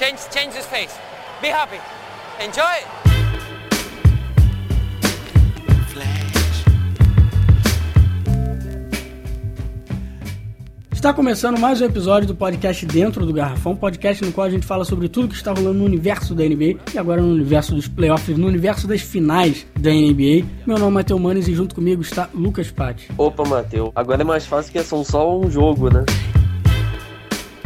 Change, change his face. Be happy. Enjoy. Está começando mais um episódio do podcast Dentro do Garrafão, podcast no qual a gente fala sobre tudo que está rolando no universo da NBA e agora no universo dos playoffs, no universo das finais da NBA. Meu nome é Matheus Manes e junto comigo está Lucas Patti. Opa, Matheus. Agora é mais fácil que são só um jogo, né?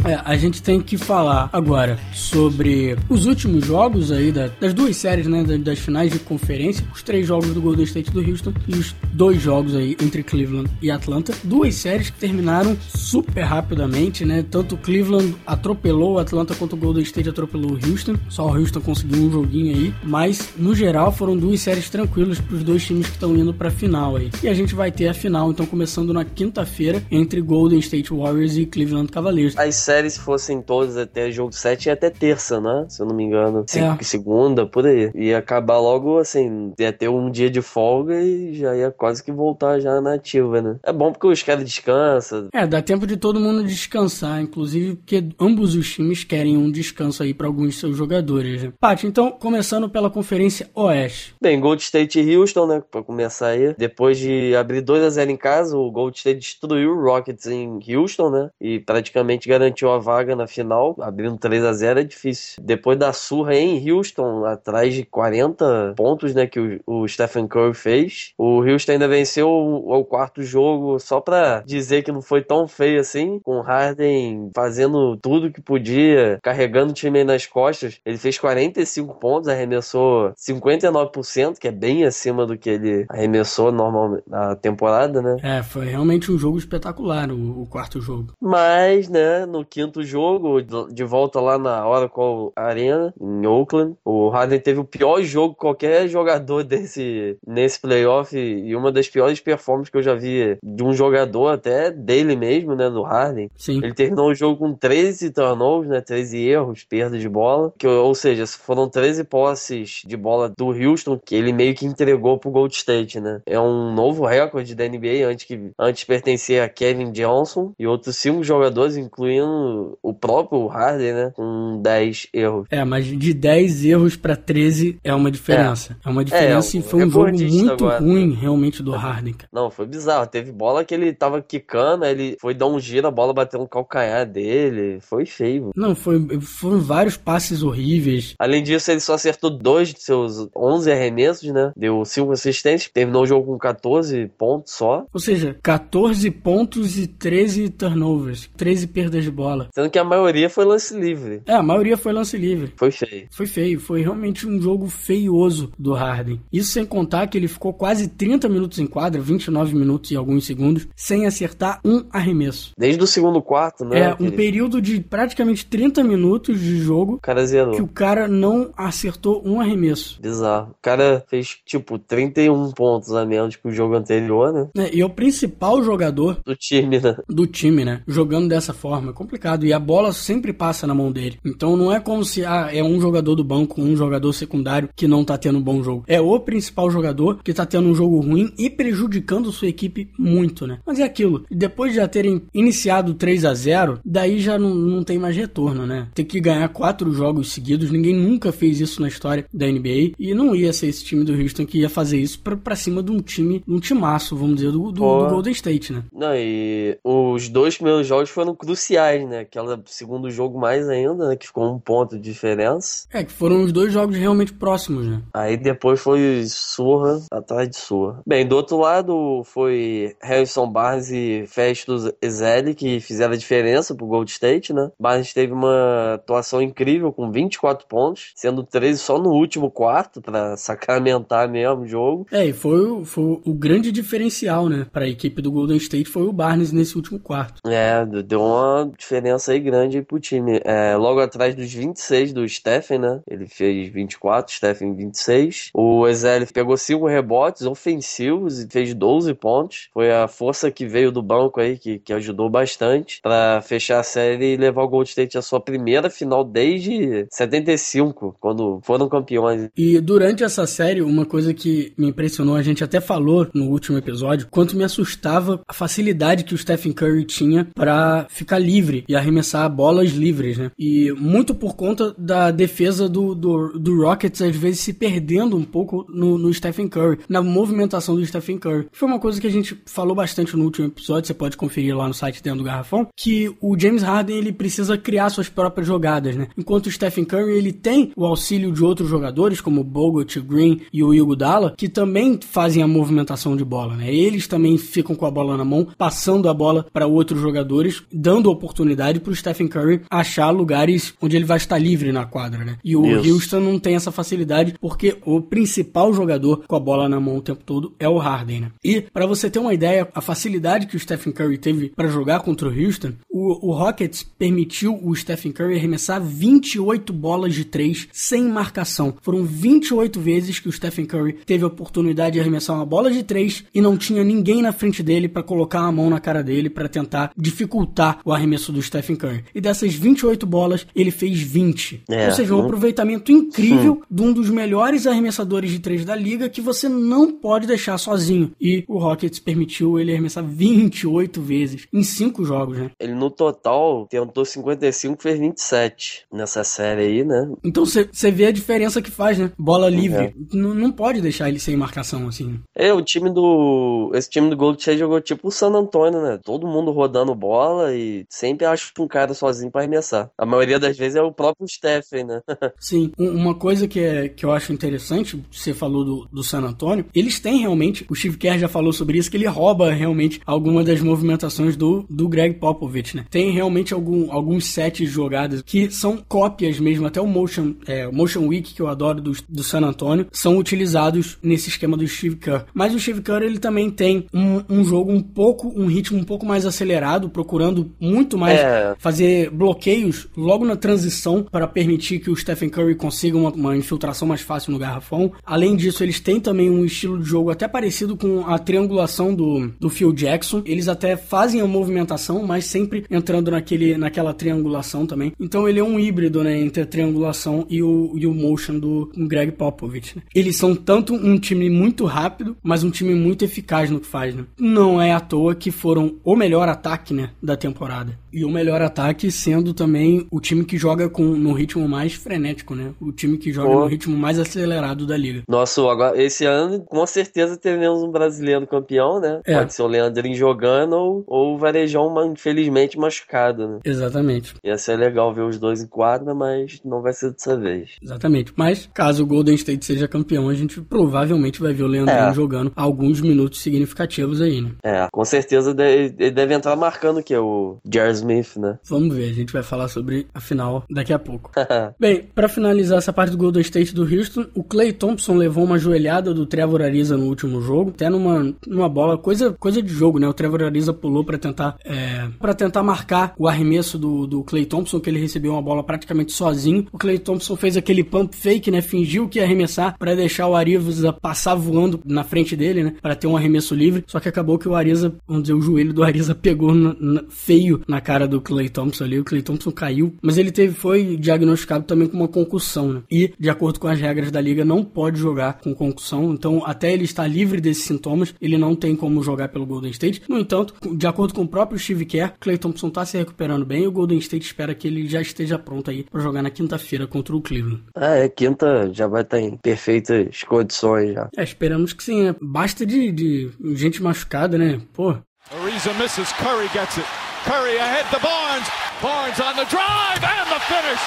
É, a gente tem que falar agora sobre os últimos jogos aí da, das duas séries, né, das, das, finais de conferência, os três jogos do Golden State do Houston e os dois jogos aí entre Cleveland e Atlanta. Duas séries que terminaram super rapidamente, né? Tanto Cleveland atropelou o Atlanta quanto o Golden State atropelou o Houston. Só o Houston conseguiu um joguinho aí, mas no geral foram duas séries tranquilas para os dois times que estão indo para a final aí. E a gente vai ter a final então começando na quinta-feira entre Golden State Warriors e Cleveland Cavaliers. As séries fossem todas até jogo 7 e até terça, né? Se eu não me engano. É. Segunda, por aí. Ia acabar logo assim, ia ter um dia de folga e já ia quase que voltar já na ativa, né? É bom porque os caras descansam. É, dá tempo de todo mundo descansar, inclusive porque ambos os times querem um descanso aí para alguns de seus jogadores. Né? Paty, então, começando pela Conferência Oeste. Bem, Gold State e Houston, né? Pra começar aí. Depois de abrir 2 a 0 em casa, o Gold State destruiu o Rockets em Houston, né? E praticamente garantiu garantiu a vaga na final, abrindo 3 a 0 é difícil. Depois da surra em Houston, atrás de 40 pontos, né, que o, o Stephen Curry fez, o Houston ainda venceu o, o, quarto jogo só pra dizer que não foi tão feio assim, com o Harden fazendo tudo que podia, carregando o time aí nas costas. Ele fez 45 pontos, arremessou 59%, que é bem acima do que ele arremessou normalmente na temporada, né? É, foi realmente um jogo espetacular, o, o quarto jogo. Mas, né, no quinto jogo, de volta lá na Oracle Arena, em Oakland. O Harden teve o pior jogo que qualquer jogador desse, nesse playoff e uma das piores performances que eu já vi de um jogador, até dele mesmo, né, do Harden. Sim. Ele terminou o jogo com 13 turnovers, né, 13 erros, perda de bola, que, ou seja, foram 13 posses de bola do Houston que ele meio que entregou pro Gold State, né. É um novo recorde da NBA, antes que antes pertencia a Kevin Johnson e outros cinco jogadores, incluindo o próprio Harden, né? Com 10 erros. É, mas de 10 erros para 13 é uma diferença. É, é uma diferença é, e foi um jogo muito agora, ruim, né? realmente, do Harden. Não, foi bizarro. Teve bola que ele tava quicando, ele foi dar um giro, a bola bateu no calcanhar dele. Foi feio. Não, foi, foram vários passes horríveis. Além disso, ele só acertou dois de seus 11 arremessos, né? Deu 5 assistências, terminou o jogo com 14 pontos só. Ou seja, 14 pontos e 13 turnovers, 13 perdas de bola bola. Sendo que a maioria foi lance livre. É, a maioria foi lance livre. Foi feio. Foi feio. Foi realmente um jogo feioso do Harden. Isso sem contar que ele ficou quase 30 minutos em quadra, 29 minutos e alguns segundos, sem acertar um arremesso. Desde o segundo quarto, né? É, um período de praticamente 30 minutos de jogo. O cara zerou. Que o cara não acertou um arremesso. Bizarro. O cara fez, tipo, 31 pontos a menos que o jogo anterior, né? É, e é o principal jogador do time, né? Do time, né? Jogando dessa forma. É complicado e a bola sempre passa na mão dele. Então não é como se ah, é um jogador do banco, um jogador secundário que não tá tendo um bom jogo. É o principal jogador que tá tendo um jogo ruim e prejudicando sua equipe muito, né? Mas é aquilo. Depois de já terem iniciado 3 a 0 daí já não, não tem mais retorno, né? Ter que ganhar quatro jogos seguidos, ninguém nunca fez isso na história da NBA e não ia ser esse time do Houston que ia fazer isso pra, pra cima de um time, um timaço, vamos dizer, do, do, do Golden State, né? Não, e os dois primeiros jogos foram cruciais, né? né? Aquela segundo jogo mais ainda, né? Que ficou um ponto de diferença. É, que foram os dois jogos realmente próximos, né? Aí depois foi surra atrás de surra. Bem, do outro lado foi Harrison Barnes e Festus Ezeli que fizeram a diferença pro Gold State, né? Barnes teve uma atuação incrível com 24 pontos, sendo 13 só no último quarto para sacramentar mesmo o jogo. É, e foi, foi o grande diferencial, né? Pra equipe do Golden State foi o Barnes nesse último quarto. É, deu uma diferença diferença aí grande pro time. É, logo atrás dos 26 do Stephen, né? Ele fez 24, Stephen 26. O Ezel pegou 5 rebotes ofensivos e fez 12 pontos. Foi a força que veio do banco aí, que, que ajudou bastante para fechar a série e levar o Gold State à sua primeira final desde 75, quando foram campeões. E durante essa série, uma coisa que me impressionou, a gente até falou no último episódio, quanto me assustava a facilidade que o Stephen Curry tinha para ficar livre e arremessar bolas livres, né? E muito por conta da defesa do, do, do Rockets, às vezes se perdendo um pouco no, no Stephen Curry, na movimentação do Stephen Curry. Foi uma coisa que a gente falou bastante no último episódio, você pode conferir lá no site dentro do Garrafão, que o James Harden ele precisa criar suas próprias jogadas, né? Enquanto o Stephen Curry ele tem o auxílio de outros jogadores, como Bogut, Green e o Iguodala, que também fazem a movimentação de bola, né? Eles também ficam com a bola na mão, passando a bola para outros jogadores, dando oportunidade para o Stephen Curry achar lugares onde ele vai estar livre na quadra, né? E o Isso. Houston não tem essa facilidade porque o principal jogador com a bola na mão o tempo todo é o Harden, né? E para você ter uma ideia, a facilidade que o Stephen Curry teve para jogar contra o Houston, o, o Rockets permitiu o Stephen Curry arremessar 28 bolas de três sem marcação. Foram 28 vezes que o Stephen Curry teve a oportunidade de arremessar uma bola de três e não tinha ninguém na frente dele para colocar a mão na cara dele para tentar dificultar o arremesso do Stephen Curry. E dessas 28 bolas, ele fez 20. É, Ou seja, um aproveitamento incrível de um dos melhores arremessadores de três da liga que você não pode deixar sozinho. E o Rockets permitiu ele arremessar 28 vezes em cinco jogos, né? Ele no total tentou 55, fez 27 nessa série aí, né? Então você vê a diferença que faz, né? Bola livre. É. Não pode deixar ele sem marcação assim. É, o time do. Esse time do Gold State jogou tipo o San Antonio, né? Todo mundo rodando bola e sempre acha um cara sozinho para arremessar. A maioria das vezes é o próprio Stephen, né? Sim. Uma coisa que, é, que eu acho interessante, você falou do, do San Antonio, eles têm realmente, o Steve Kerr já falou sobre isso, que ele rouba realmente alguma das movimentações do, do Greg Popovich, né? Tem realmente algum, alguns sets jogadas que são cópias mesmo, até o Motion, é, o Motion Week, que eu adoro do, do San Antonio, são utilizados nesse esquema do Steve Kerr. Mas o Steve Kerr, ele também tem um, um jogo um pouco, um ritmo um pouco mais acelerado, procurando muito mais. Fazer bloqueios logo na transição para permitir que o Stephen Curry consiga uma, uma infiltração mais fácil no garrafão. Além disso, eles têm também um estilo de jogo até parecido com a triangulação do, do Phil Jackson. Eles até fazem a movimentação, mas sempre entrando naquele, naquela triangulação também. Então ele é um híbrido né, entre a triangulação e o, e o motion do Greg Popovich. Né? Eles são tanto um time muito rápido, mas um time muito eficaz no que faz. Né? Não é à toa que foram o melhor ataque né, da temporada. E o melhor ataque sendo também o time que joga com no ritmo mais frenético, né? O time que joga Pô. no ritmo mais acelerado da liga. Nossa, agora esse ano com certeza teremos um brasileiro campeão, né? É. Pode ser o Leandrinho jogando ou, ou o Varejão, infelizmente, machucado, né? Exatamente. Ia ser legal ver os dois em quadra, mas não vai ser dessa vez. Exatamente. Mas caso o Golden State seja campeão, a gente provavelmente vai ver o Leandrinho é. jogando alguns minutos significativos aí, né? É, com certeza ele deve entrar marcando que o Jared Smith, né? Vamos ver, a gente vai falar sobre a final daqui a pouco. Bem, para finalizar essa parte do Golden State do Houston, o Clay Thompson levou uma joelhada do Trevor Ariza no último jogo, até numa, numa bola, coisa, coisa de jogo, né? O Trevor Ariza pulou para tentar é, para tentar marcar o arremesso do, do Clay Thompson, que ele recebeu uma bola praticamente sozinho. O Clay Thompson fez aquele pump fake, né? Fingiu que ia arremessar para deixar o Ariza passar voando na frente dele, né? Para ter um arremesso livre. Só que acabou que o Ariza, vamos dizer, o joelho do Ariza pegou na, na, feio na cara do Clay Thompson ali. O Clay Thompson caiu, mas ele teve foi diagnosticado também com uma concussão, né? E de acordo com as regras da liga, não pode jogar com concussão. Então, até ele estar livre desses sintomas, ele não tem como jogar pelo Golden State. No entanto, de acordo com o próprio Steve Kerr, Clay Thompson está se recuperando bem e o Golden State espera que ele já esteja pronto aí para jogar na quinta-feira contra o Cleveland. Ah, é, quinta já vai estar em perfeitas condições já. É, esperamos que sim, né? Basta de, de gente machucada, né? Pô. Ariza misses, Curry gets it. Curry ahead to Barnes. Barnes on the drive and the finish.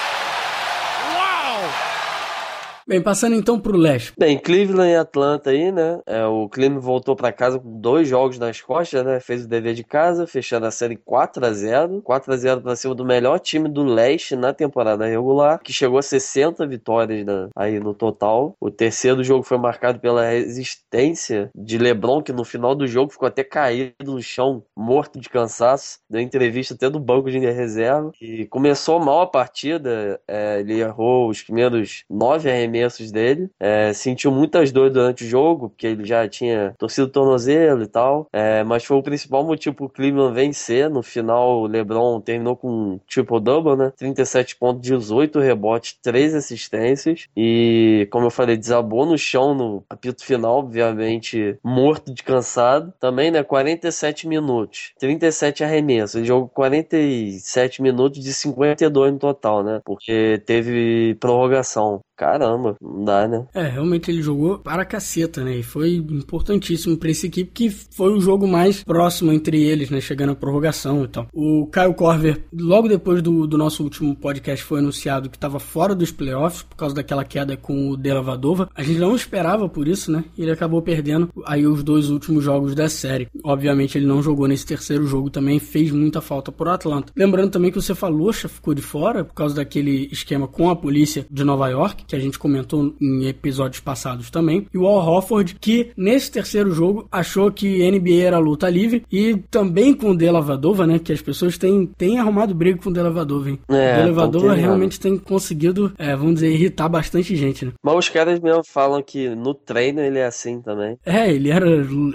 Wow! Bem, passando então pro leste. Bem, Cleveland e Atlanta aí, né? É, o Cleveland voltou para casa com dois jogos nas costas, né? Fez o dever de casa, fechando a série 4 a 0 4 a 0 para cima do melhor time do leste na temporada regular, que chegou a 60 vitórias né? aí no total. O terceiro jogo foi marcado pela resistência de LeBron, que no final do jogo ficou até caído no chão, morto de cansaço. Deu entrevista até do banco de reserva. E começou mal a partida. É, ele errou os primeiros nove arremessos arremessos dele. É, sentiu muitas dores durante o jogo, porque ele já tinha torcido o tornozelo e tal. É, mas foi o principal motivo pro Cleveland vencer. No final, o LeBron terminou com um triple-double, né? 37 pontos, 18 rebotes, 3 assistências. E, como eu falei, desabou no chão no apito final, obviamente morto de cansado. Também, né? 47 minutos, 37 arremessos. Ele jogou 47 minutos de 52 no total, né? Porque teve prorrogação. Caramba, não dá, né? É, realmente ele jogou para caceta, né? E foi importantíssimo para essa equipe, que foi o jogo mais próximo entre eles, né? Chegando à prorrogação e tal. O Kyle Corver, logo depois do, do nosso último podcast, foi anunciado que estava fora dos playoffs por causa daquela queda com o Delavadova. A gente não esperava por isso, né? Ele acabou perdendo aí os dois últimos jogos da série. Obviamente ele não jogou nesse terceiro jogo também, fez muita falta pro Atlanta. Lembrando também que o Cefalocha ficou de fora por causa daquele esquema com a polícia de Nova York, que a gente comentou em episódios passados também. E o Al Hofford, que nesse terceiro jogo achou que NBA era luta livre e também com o Delavadova, né? Que as pessoas têm, têm arrumado briga com o Delavadova, hein? É, o Delavadova realmente tem conseguido, é, vamos dizer, irritar bastante gente, né? Mas os caras mesmo falam que no treino ele é assim também. É, ele era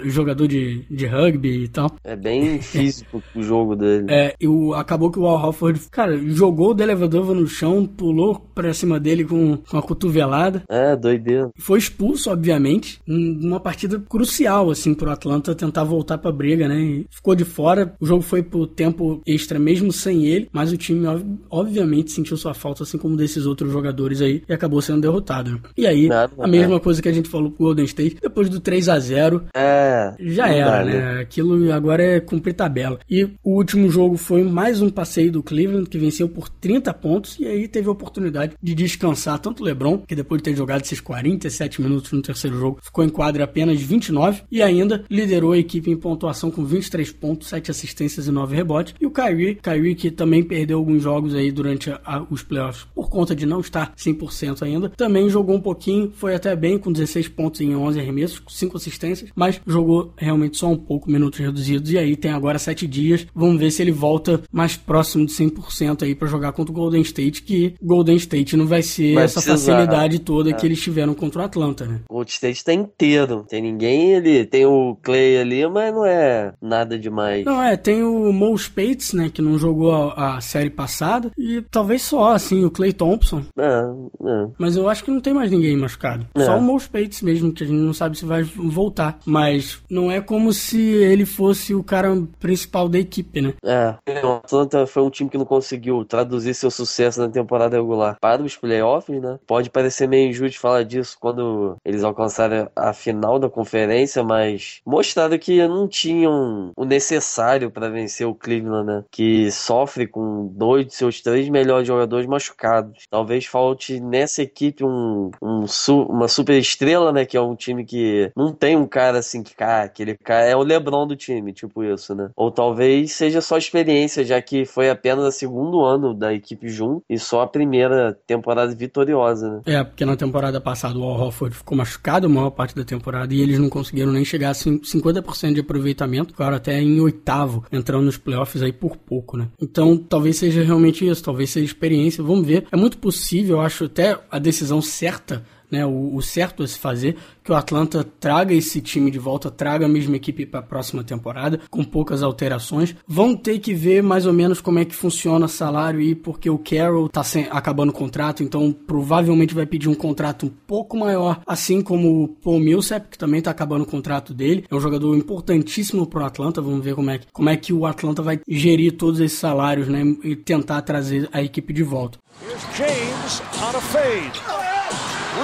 jogador de, de rugby e tal. É bem físico o jogo dele. É, e o, acabou que o Al Hofford, cara, jogou o Delavadova no chão, pulou pra cima dele com, com a cotovelada. É, doideira. Foi expulso, obviamente, numa partida crucial, assim, pro Atlanta tentar voltar pra briga, né? E ficou de fora. O jogo foi pro tempo extra mesmo sem ele, mas o time, obviamente, sentiu sua falta, assim como desses outros jogadores aí, e acabou sendo derrotado. E aí, Nada, a mesma é. coisa que a gente falou pro Golden State, depois do 3 a 0 é, já era, né? Aquilo agora é cumprir tabela. E o último jogo foi mais um passeio do Cleveland, que venceu por 30 pontos, e aí teve a oportunidade de descansar tanto o LeBron, que depois de ter jogado esses 47 minutos no terceiro jogo, ficou em quadra apenas 29 e ainda liderou a equipe em pontuação com 23 pontos, 7 assistências e 9 rebotes. E o Kyrie, Kyrie que também perdeu alguns jogos aí durante a, os playoffs por conta de não estar 100% ainda, também jogou um pouquinho, foi até bem com 16 pontos em 11 arremessos, 5 assistências, mas jogou realmente só um pouco, minutos reduzidos. E aí tem agora 7 dias, vamos ver se ele volta mais próximo de 100% aí para jogar contra o Golden State, que Golden State não vai ser vai essa. Facilidade toda é. que eles tiveram contra o Atlanta, né? O Golden State tá inteiro, tem ninguém ele tem o Clay ali, mas não é nada demais. Não, é, tem o Mo Spates, né, que não jogou a, a série passada, e talvez só, assim, o Clay Thompson. É, é. Mas eu acho que não tem mais ninguém machucado. É. Só o Mo Spates mesmo, que a gente não sabe se vai voltar. Mas não é como se ele fosse o cara principal da equipe, né? É. O Atlanta foi um time que não conseguiu traduzir seu sucesso na temporada regular para os playoffs, né? Pode parecer meio injusto falar disso quando eles alcançaram a final da conferência, mas mostrado que não tinham o necessário para vencer o Cleveland, né? Que sofre com dois de seus três melhores jogadores machucados. Talvez falte nessa equipe um, um uma super estrela, né? Que é um time que não tem um cara assim que, cara, aquele cara é o LeBron do time, tipo isso, né? Ou talvez seja só experiência, já que foi apenas o segundo ano da equipe junto e só a primeira temporada vitoriosa, né? É, porque na temporada passada o Al Horford ficou machucado a maior parte da temporada e eles não conseguiram nem chegar a 50% de aproveitamento, ficaram até em oitavo, entrando nos playoffs aí por pouco, né? Então talvez seja realmente isso, talvez seja experiência, vamos ver. É muito possível, eu acho até a decisão certa né, o, o, certo a se fazer, que o Atlanta traga esse time de volta, traga a mesma equipe para a próxima temporada, com poucas alterações. Vão ter que ver mais ou menos como é que funciona o salário aí, porque o Carroll tá sem, acabando o contrato, então provavelmente vai pedir um contrato um pouco maior, assim como o Paul Millsap, que também tá acabando o contrato dele. É um jogador importantíssimo pro Atlanta, vamos ver como é, como é que o Atlanta vai gerir todos esses salários, né, e tentar trazer a equipe de volta. Here's James on a fade.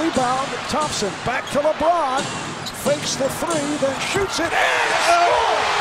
Rebound, Thompson back to LeBron. Fakes the three, then shoots it and scores!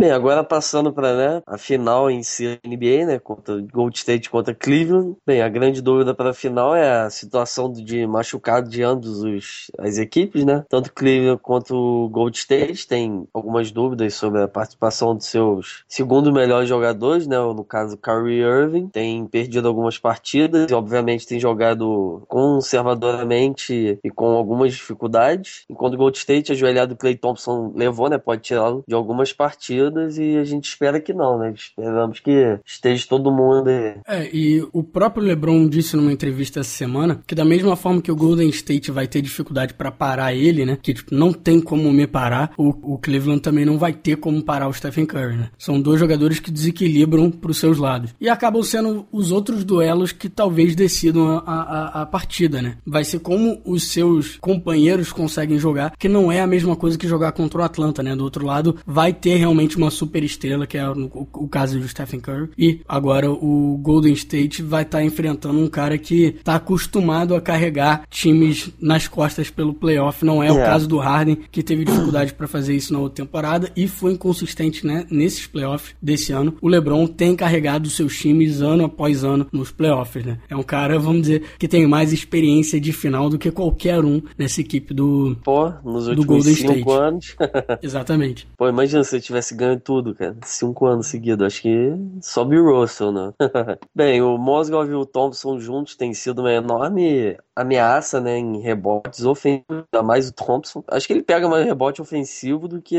Bem, agora passando para né, a final em si NBA, né, contra Gold State contra Cleveland. Bem, a grande dúvida para a final é a situação de machucado de ambos os, as equipes, né? Tanto Cleveland quanto Gold State tem algumas dúvidas sobre a participação de seus segundo melhores jogadores, né? No caso, Kyrie Irving tem perdido algumas partidas e obviamente tem jogado conservadoramente e com algumas dificuldades. Enquanto Gold State, ajoelhado Clay Thompson levou, né? Pode tirá-lo de algumas partidas e a gente espera que não, né? Esperamos que esteja todo mundo. É, e o próprio LeBron disse numa entrevista essa semana que da mesma forma que o Golden State vai ter dificuldade para parar ele, né? Que tipo, não tem como me parar, o, o, Cleveland também não vai ter como parar o Stephen Curry, né? São dois jogadores que desequilibram para os seus lados. E acabam sendo os outros duelos que talvez decidam a, a, a partida, né? Vai ser como os seus companheiros conseguem jogar, que não é a mesma coisa que jogar contra o Atlanta, né? Do outro lado, vai ter realmente uma super estrela, que é o, o caso do Stephen Curry. E agora o Golden State vai estar tá enfrentando um cara que está acostumado a carregar times nas costas pelo playoff. Não é, é. o caso do Harden, que teve dificuldade para fazer isso na outra temporada e foi inconsistente né, nesses playoffs desse ano. O LeBron tem carregado seus times ano após ano nos playoffs. Né? É um cara, vamos dizer, que tem mais experiência de final do que qualquer um nessa equipe do, Pô, nos do Golden State. anos. Exatamente. Pô, imagina se eu tivesse ganho tudo, cara. Cinco anos seguidos. Acho que sobe o Russell, né? Bem, o Mosgov e o Thompson juntos tem sido uma enorme ameaça, né, em rebotes ofensivos, ainda mais o Thompson. Acho que ele pega mais rebote ofensivo do que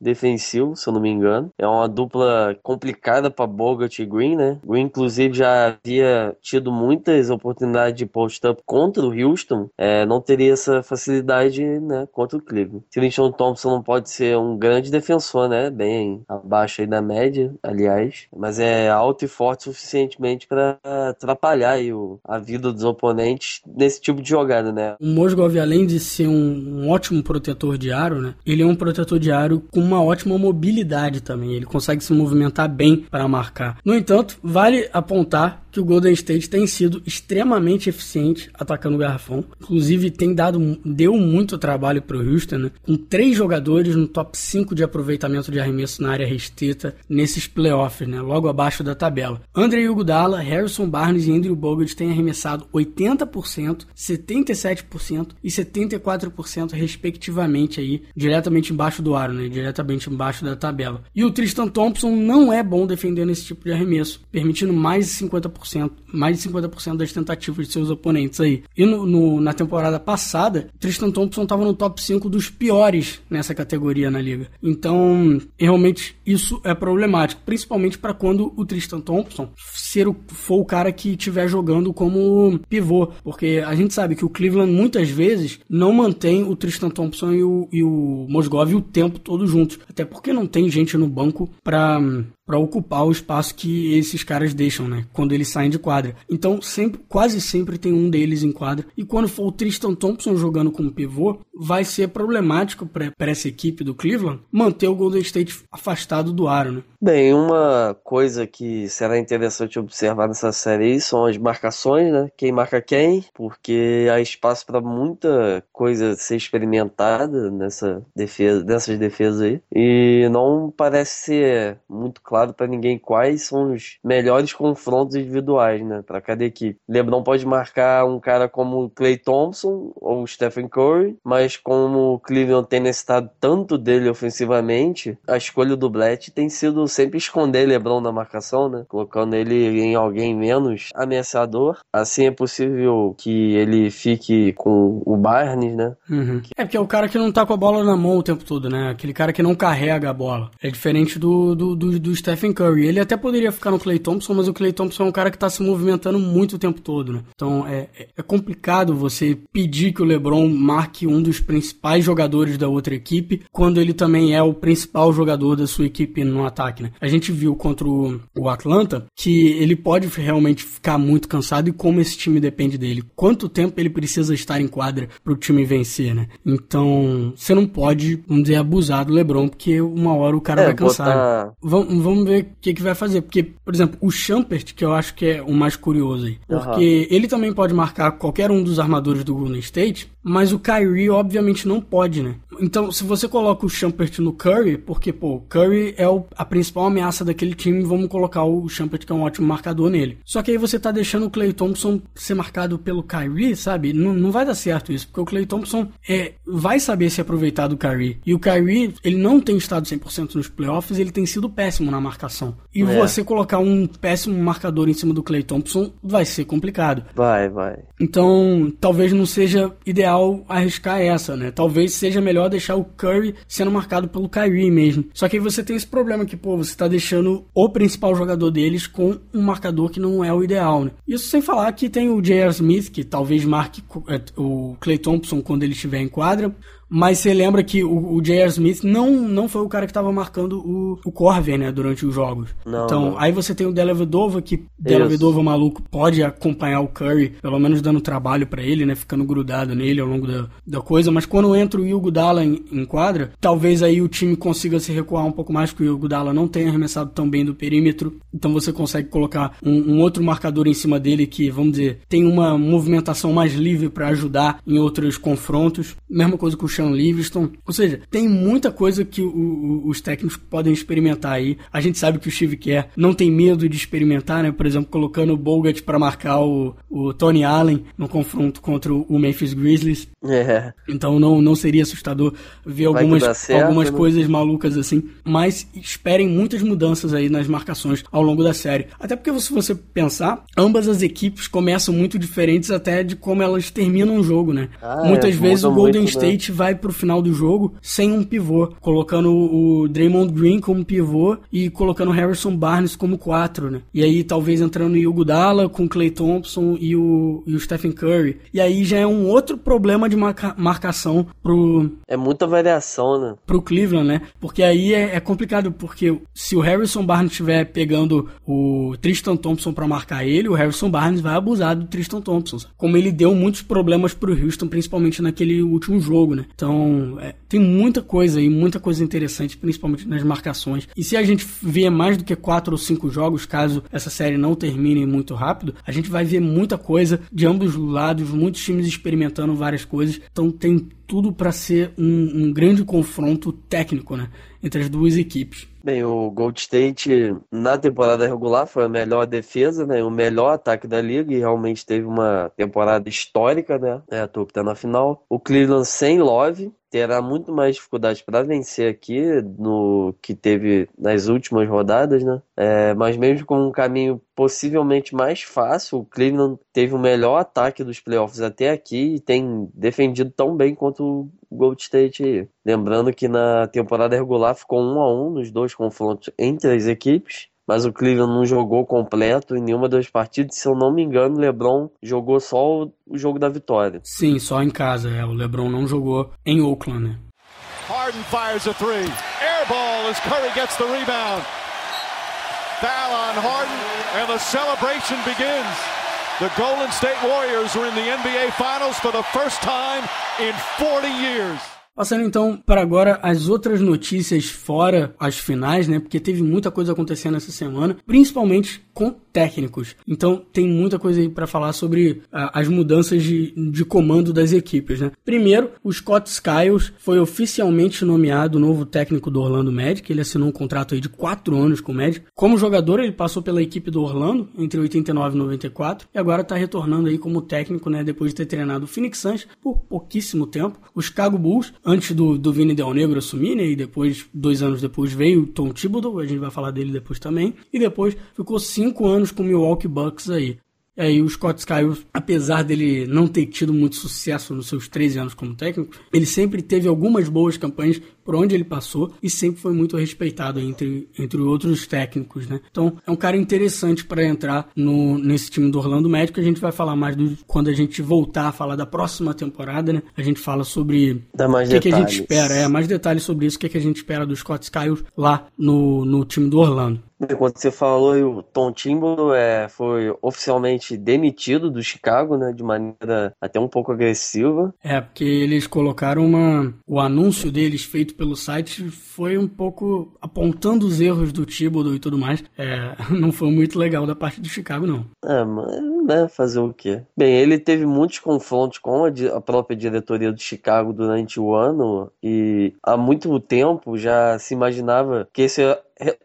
defensivo, se eu não me engano. É uma dupla complicada para Bogut e Green, né? Green, inclusive, já havia tido muitas oportunidades de post-up contra o Houston, é, não teria essa facilidade, né, contra o Cleveland. Tristan Thompson não pode ser um grande defensor, né, bem abaixo aí da média, aliás, mas é alto e forte suficientemente para atrapalhar aí o, a vida dos oponentes nesse tipo de jogada, né? O Mosgov, além de ser um, um, ótimo protetor de aro, né? Ele é um protetor de aro com uma ótima mobilidade também. Ele consegue se movimentar bem para marcar. No entanto, vale apontar que o Golden State tem sido extremamente eficiente atacando o garrafão. Inclusive, tem dado, deu muito trabalho para o Houston, né? com três jogadores no top 5 de aproveitamento de arremesso na área restrita nesses playoffs, né? logo abaixo da tabela. André Iguodala, Harrison Barnes e Andrew Bogut têm arremessado 80%, 77% e 74% respectivamente aí, diretamente embaixo do aro, né? diretamente embaixo da tabela. E o Tristan Thompson não é bom defendendo esse tipo de arremesso, permitindo mais de 50% 50%, mais de 50% das tentativas de seus oponentes aí. E no, no, na temporada passada, Tristan Thompson estava no top 5 dos piores nessa categoria na liga. Então, realmente isso é problemático, principalmente para quando o Tristan Thompson ser o, for o cara que estiver jogando como pivô, porque a gente sabe que o Cleveland muitas vezes não mantém o Tristan Thompson e o, e o Mosgov o tempo todo juntos, até porque não tem gente no banco para para ocupar o espaço que esses caras deixam, né? Quando eles saem de quadra. Então, sempre, quase sempre tem um deles em quadra. E quando for o Tristan Thompson jogando como pivô, vai ser problemático para essa equipe do Cleveland manter o Golden State afastado do aro, né? Bem, uma coisa que será interessante observar nessa série são as marcações, né? Quem marca quem, porque há espaço para muita coisa ser experimentada nessa defesa, nessas defesas aí. E não parece ser muito claro para ninguém quais são os melhores confrontos individuais, né, para cada equipe. LeBron pode marcar um cara como Clay Thompson ou Stephen Curry, mas como o Cleveland tem necessitado tanto dele ofensivamente, a escolha do Blatt tem sido sempre esconder LeBron na marcação, né, colocando ele em alguém menos ameaçador. Assim é possível que ele fique com o Barnes, né? Uhum. É porque é o cara que não tá com a bola na mão o tempo todo, né? Aquele cara que não carrega a bola. É diferente do, do, do, do Stephen Curry. Ele até poderia ficar no Clay Thompson, mas o Clay Thompson é um cara que está se movimentando muito o tempo todo, né? Então é, é, é complicado você pedir que o LeBron marque um dos principais jogadores da outra equipe quando ele também é o principal jogador da sua equipe no ataque, né? A gente viu contra o, o Atlanta que ele pode realmente ficar muito cansado e como esse time depende dele. Quanto tempo ele precisa estar em quadra para o time vencer, né? Então você não pode, vamos dizer, abusar do LeBron porque uma hora o cara é, vai cansar. Botar... Né? Vamos, vamos ver o que, que vai fazer. Porque, por exemplo, o Champert, que eu acho que é o mais curioso aí. Porque uhum. ele também pode marcar qualquer um dos armadores do Golden State, mas o Kyrie, obviamente, não pode, né? Então, se você coloca o Champert no Curry, porque, pô, Curry é o, a principal ameaça daquele time, vamos colocar o Champert, que é um ótimo marcador, nele. Só que aí você tá deixando o Clay Thompson ser marcado pelo Kyrie, sabe? Não, não vai dar certo isso, porque o Clay Thompson é, vai saber se aproveitar do Kyrie. E o Kyrie, ele não tem estado 100% nos playoffs, ele tem sido péssimo na marcação. E é. você colocar um péssimo marcador em cima do Clay Thompson vai ser complicado. Vai, vai. Então, talvez não seja ideal arriscar essa, né? Talvez seja melhor deixar o Curry sendo marcado pelo Kyrie mesmo. Só que aí você tem esse problema que, pô, você tá deixando o principal jogador deles com um marcador que não é o ideal, né? Isso sem falar que tem o J.R. Smith, que talvez marque é, o Clay Thompson quando ele estiver em quadra. Mas você lembra que o, o J.R. Smith não, não foi o cara que estava marcando o, o Corver, né, durante os jogos. Não, então, não. aí você tem o Delavedova, que Delavedova maluco pode acompanhar o Curry, pelo menos dando trabalho para ele, né, ficando grudado nele ao longo da, da coisa. Mas quando entra o Hugo Dalla em, em, quadra, talvez aí o time consiga se recuar um pouco mais, porque o Hugo Dalla não tem arremessado tão bem do perímetro. Então você consegue colocar um, um outro marcador em cima dele que, vamos dizer, tem uma movimentação mais livre para ajudar em outros confrontos. Mesma coisa com o Sean Livingston. Ou seja, tem muita coisa que o, o, os técnicos podem experimentar aí. A gente sabe que o Steve Kerr não tem medo de experimentar, né? Por exemplo, colocando o Bogut para marcar o, o Tony Allen no confronto contra o Memphis Grizzlies. É. Então não, não seria assustador ver algumas, certo, algumas né? coisas malucas assim. Mas esperem muitas mudanças aí nas marcações ao longo da série. Até porque se você pensar, ambas as equipes começam muito diferentes até de como elas terminam o jogo, né? Ah, é, Muitas é, vezes o Golden muito, né? State né? vai pro final do jogo sem um pivô, colocando o Draymond Green como pivô e colocando o Harrison Barnes como quatro, né? E aí talvez entrando o Hugo Dalla com o Clay Thompson e o, e o Stephen Curry. E aí já é um outro problema de marca, marcação pro... É muita variação, né? Pro Cleveland, né? Porque aí é, é complicado, porque se o Harrison Barnes estiver pegando o Tristan Thompson para marcar ele, o Harrison Barnes vai abusar do Tristan Thompson. Como ele deu muitos problemas pro Houston, principalmente naquele último jogo, né? Então, é, tem muita coisa aí, muita coisa interessante, principalmente nas marcações. E se a gente vê mais do que quatro ou cinco jogos, caso essa série não termine muito rápido, a gente vai ver muita coisa de ambos os lados, muitos times experimentando várias coisas. Então tem tudo para ser um, um grande confronto técnico, né? Entre as duas equipes. Bem, o Gold State na temporada regular foi a melhor defesa, né? O melhor ataque da liga e realmente teve uma temporada histórica, né? É que tá na final. O Cleveland sem Love, terá muito mais dificuldade para vencer aqui no que teve nas últimas rodadas, né? É, mas mesmo com um caminho possivelmente mais fácil, o Cleveland teve o melhor ataque dos playoffs até aqui e tem defendido tão bem quanto o Gold State. Lembrando que na temporada regular ficou um a um nos dois confrontos entre as equipes mas o Cleveland não jogou completo em nenhuma das partidas. Se eu não me engano, o LeBron jogou só o, jogo da vitória. Sim, só em casa. É. O LeBron não jogou em Oakland. Né? Harden fires a three. Air ball as Curry gets the rebound. Foul on Harden and the celebration begins. The Golden State Warriors are in the NBA Finals for the first time in 40 years. Passando então para agora as outras notícias fora as finais, né? Porque teve muita coisa acontecendo essa semana, principalmente com técnicos. Então tem muita coisa aí para falar sobre uh, as mudanças de, de comando das equipes, né? Primeiro, o Scott Skiles foi oficialmente nomeado novo técnico do Orlando Magic. Ele assinou um contrato aí de quatro anos com o Magic. Como jogador, ele passou pela equipe do Orlando entre 89 e 94 e agora está retornando aí como técnico, né? Depois de ter treinado o Phoenix Suns por pouquíssimo tempo. O Chicago Bulls, antes do, do Vini Del Negro assumir, né? E depois, dois anos depois, veio o Tom Thibodeau, a gente vai falar dele depois também. E depois ficou cinco anos com o Milwaukee Bucks aí. E aí o Scott Skiles, apesar dele não ter tido muito sucesso nos seus 13 anos como técnico, ele sempre teve algumas boas campanhas por onde ele passou e sempre foi muito respeitado entre, entre outros técnicos, né? Então é um cara interessante para entrar no, nesse time do Orlando Magic. A gente vai falar mais do, quando a gente voltar a falar da próxima temporada, né? A gente fala sobre o que, que, a gente espera, é mais detalhes sobre isso, o que, que a gente espera do Scott Skiles lá no, no time do Orlando. Quando você falou, o Tom Timbo é, foi oficialmente demitido do Chicago, né, de maneira até um pouco agressiva. É, porque eles colocaram uma, o anúncio deles feito pelo site foi um pouco apontando os erros do Thibodeau e tudo mais. É, não foi muito legal da parte do Chicago, não. É, mas, né, fazer o quê? Bem, ele teve muitos confrontos com a, a própria diretoria do Chicago durante o ano e há muito tempo já se imaginava que esse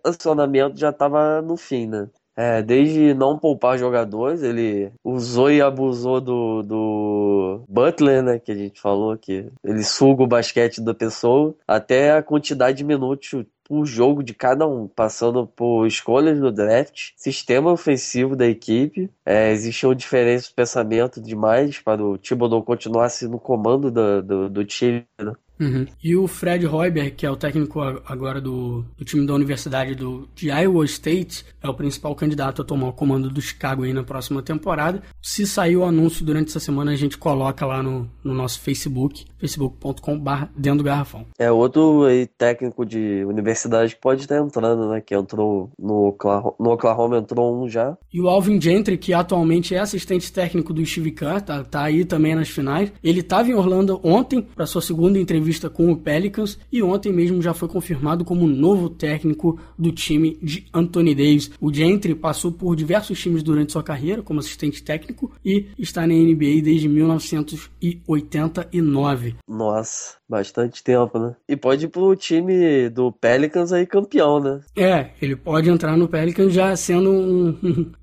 relacionamento já estava no fim, né? É, desde não poupar jogadores, ele usou e abusou do, do Butler, né? Que a gente falou que ele suga o basquete da pessoa, até a quantidade de minutos por jogo de cada um, passando por escolhas no draft, sistema ofensivo da equipe. É, existe uma diferença de pensamento demais para o Thibodeau continuar sendo no comando do, do, do time. Né? Uhum. E o Fred Hoiberg, que é o técnico agora do, do time da Universidade do, de Iowa State, é o principal candidato a tomar o comando do Chicago aí na próxima temporada. Se sair o anúncio durante essa semana, a gente coloca lá no, no nosso Facebook, facebook.com.br dentro do garrafão. É outro aí, técnico de universidade que pode estar entrando, né? Que entrou no Oklahoma, no Oklahoma entrou um já. E o Alvin Gentry, que atualmente é assistente técnico do Steve Kerr, tá, tá aí também nas finais. Ele estava em Orlando ontem para sua segunda entrevista com o Pelicans e ontem mesmo já foi confirmado como novo técnico do time de Anthony Davis. O Gentry passou por diversos times durante sua carreira como assistente técnico e está na NBA desde 1989. Nossa, bastante tempo, né? E pode ir pro time do Pelicans aí campeão, né? É, ele pode entrar no Pelicans já sendo um,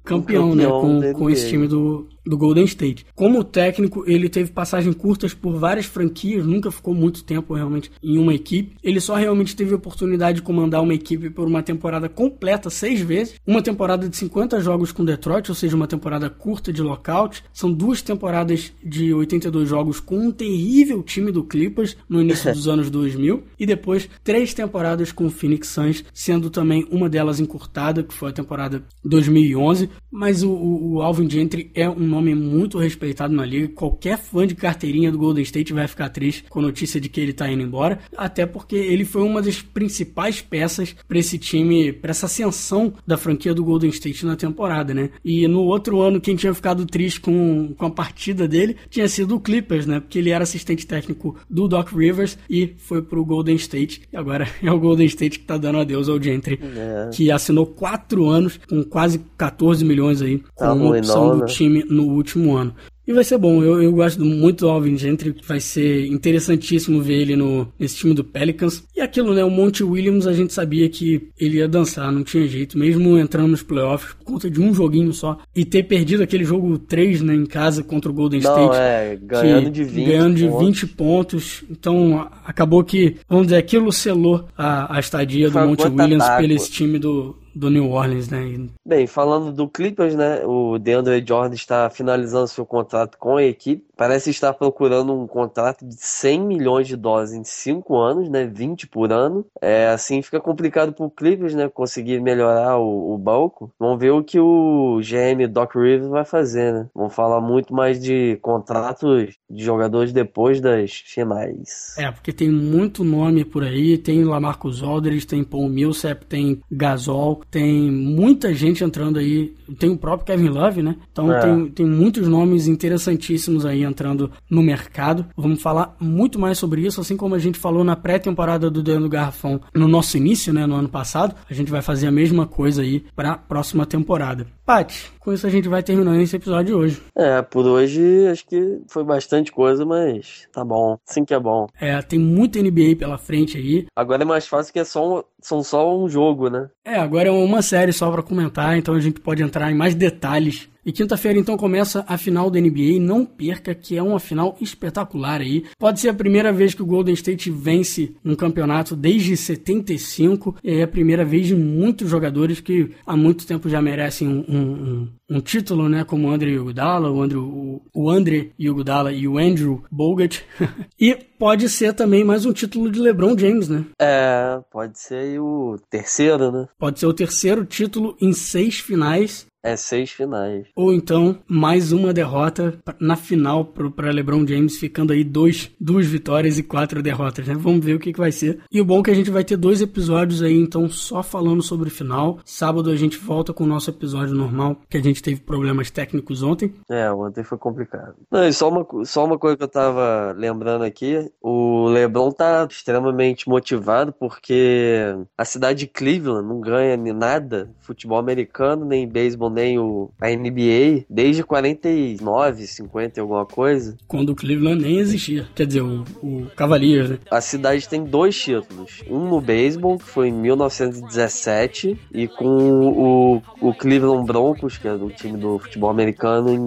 campeão, campeão, né? Com, com esse time do, do Golden State. Como técnico, ele teve passagens curtas por várias franquias, nunca ficou muito tempo realmente em uma equipe. Ele só realmente teve a oportunidade de comandar uma equipe por uma temporada completa, seis vezes. Uma temporada de 50 jogos com Detroit, ou seja, uma temporada curta de lockout. São duas temporadas de 82 jogos com um terrível time do Clippers no início dos anos 2000. E depois, três temporadas com o Phoenix Suns, sendo também uma delas encurtada, que foi a temporada 2011. Mas o, o, Alvin Gentry é um nome muito respeitado na liga. Qualquer fã de carteirinha do Golden State vai ficar triste com a notícia de que ele tá indo embora, até porque ele foi uma das principais peças para esse time, para essa ascensão da franquia do Golden State na temporada, né? E no outro ano, quem tinha ficado triste com, com a partida dele tinha sido o Clippers, né? Porque ele era assistente técnico do Doc Rivers e foi pro Golden State. E agora é o Golden State que tá dando adeus ao Gentry, é. que assinou quatro anos com quase 14 milhões aí, tá com uma opção do né? time no último ano. E vai ser bom, eu, eu gosto muito do Alvin Gentry, vai ser interessantíssimo ver ele no, nesse time do Pelicans. E aquilo, né, o Monte Williams a gente sabia que ele ia dançar, não tinha jeito, mesmo entrando nos playoffs por conta de um joguinho só. E ter perdido aquele jogo 3 né, em casa contra o Golden não, State. É, ganhando de 20 Ganhando de pontos. 20 pontos. Então acabou que, vamos dizer, aquilo selou a, a estadia do Monte Williams pelo esse time do, do New Orleans, né? Bem, falando do Clippers, né? O DeAndre Jordan está finalizando seu contrato com a equipe parece estar procurando um contrato de 100 milhões de dólares em 5 anos, né? 20 por ano. É, assim fica complicado para o Clippers, né? Conseguir melhorar o, o banco. Vamos ver o que o GM Doc Rivers vai fazer, né? Vamos falar muito mais de contratos de jogadores depois das finais. É, porque tem muito nome por aí. Tem Lamarcus Aldridge, tem Paul Millsap, tem Gasol, tem muita gente entrando aí. Tem o próprio Kevin Love, né? Então é. tem, tem muitos nomes interessantíssimos aí entrando no mercado. Vamos falar muito mais sobre isso, assim como a gente falou na pré-temporada do Dando Garrafão no nosso início, né, no ano passado. A gente vai fazer a mesma coisa aí para a próxima temporada. Paty, com isso a gente vai terminando esse episódio de hoje. É, por hoje acho que foi bastante coisa, mas tá bom. Sim que é bom. É, tem muita NBA pela frente aí. Agora é mais fácil que é só um, são só um jogo, né? É, agora é uma série só para comentar, então a gente pode entrar em mais detalhes e quinta-feira então começa a final da NBA. Não perca, que é uma final espetacular aí. Pode ser a primeira vez que o Golden State vence um campeonato desde 75. E é a primeira vez de muitos jogadores que há muito tempo já merecem um, um, um, um título, né? Como o André Iguodala, o Andrew, o, o André Iguodala e o Andrew Bogut. e pode ser também mais um título de LeBron James, né? É, pode ser o terceiro, né? Pode ser o terceiro título em seis finais é seis finais. Ou então, mais uma derrota na final para LeBron James, ficando aí dois, duas vitórias e quatro derrotas, né? Vamos ver o que, que vai ser. E o bom é que a gente vai ter dois episódios aí, então, só falando sobre o final. Sábado a gente volta com o nosso episódio normal, que a gente teve problemas técnicos ontem. É, ontem foi complicado. Não, e só uma, só uma coisa que eu tava lembrando aqui, o LeBron tá extremamente motivado porque a cidade de Cleveland não ganha nada, futebol americano, nem beisebol torneio a NBA desde 49, 50 e alguma coisa. Quando o Cleveland nem existia. Quer dizer, o, o Cavaliers, né? A cidade tem dois títulos. Um no beisebol, que foi em 1917, e com o, o Cleveland Broncos, que é do time do futebol americano, em,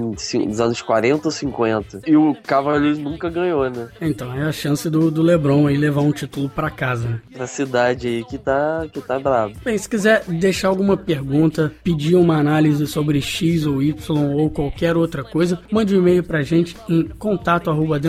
nos anos 40 ou 50. E o Cavaliers nunca ganhou, né? Então, é a chance do, do LeBron aí levar um título para casa, né? Pra cidade aí que tá, que tá bravo. Bem, se quiser deixar alguma pergunta, pedir uma análise sobre X ou Y ou qualquer outra coisa, mande um e-mail pra gente em contato arroba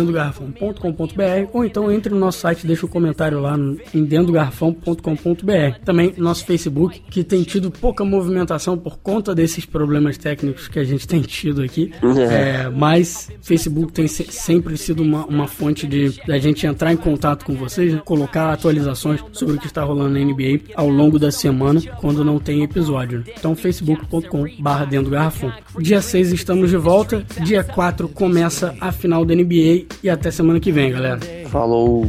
ou então entre no nosso site e deixa um comentário lá no, em dendogarrafão.com.br. Também nosso Facebook, que tem tido pouca movimentação por conta desses problemas técnicos que a gente tem tido aqui, é. É, mas Facebook tem se, sempre sido uma, uma fonte de a gente entrar em contato com vocês, né? colocar atualizações sobre o que está rolando na NBA ao longo da semana, quando não tem episódio. Então, facebook.com.br dentro do garrafão. Dia 6 estamos de volta, dia 4 começa a final da NBA e até semana que vem, galera. Falou!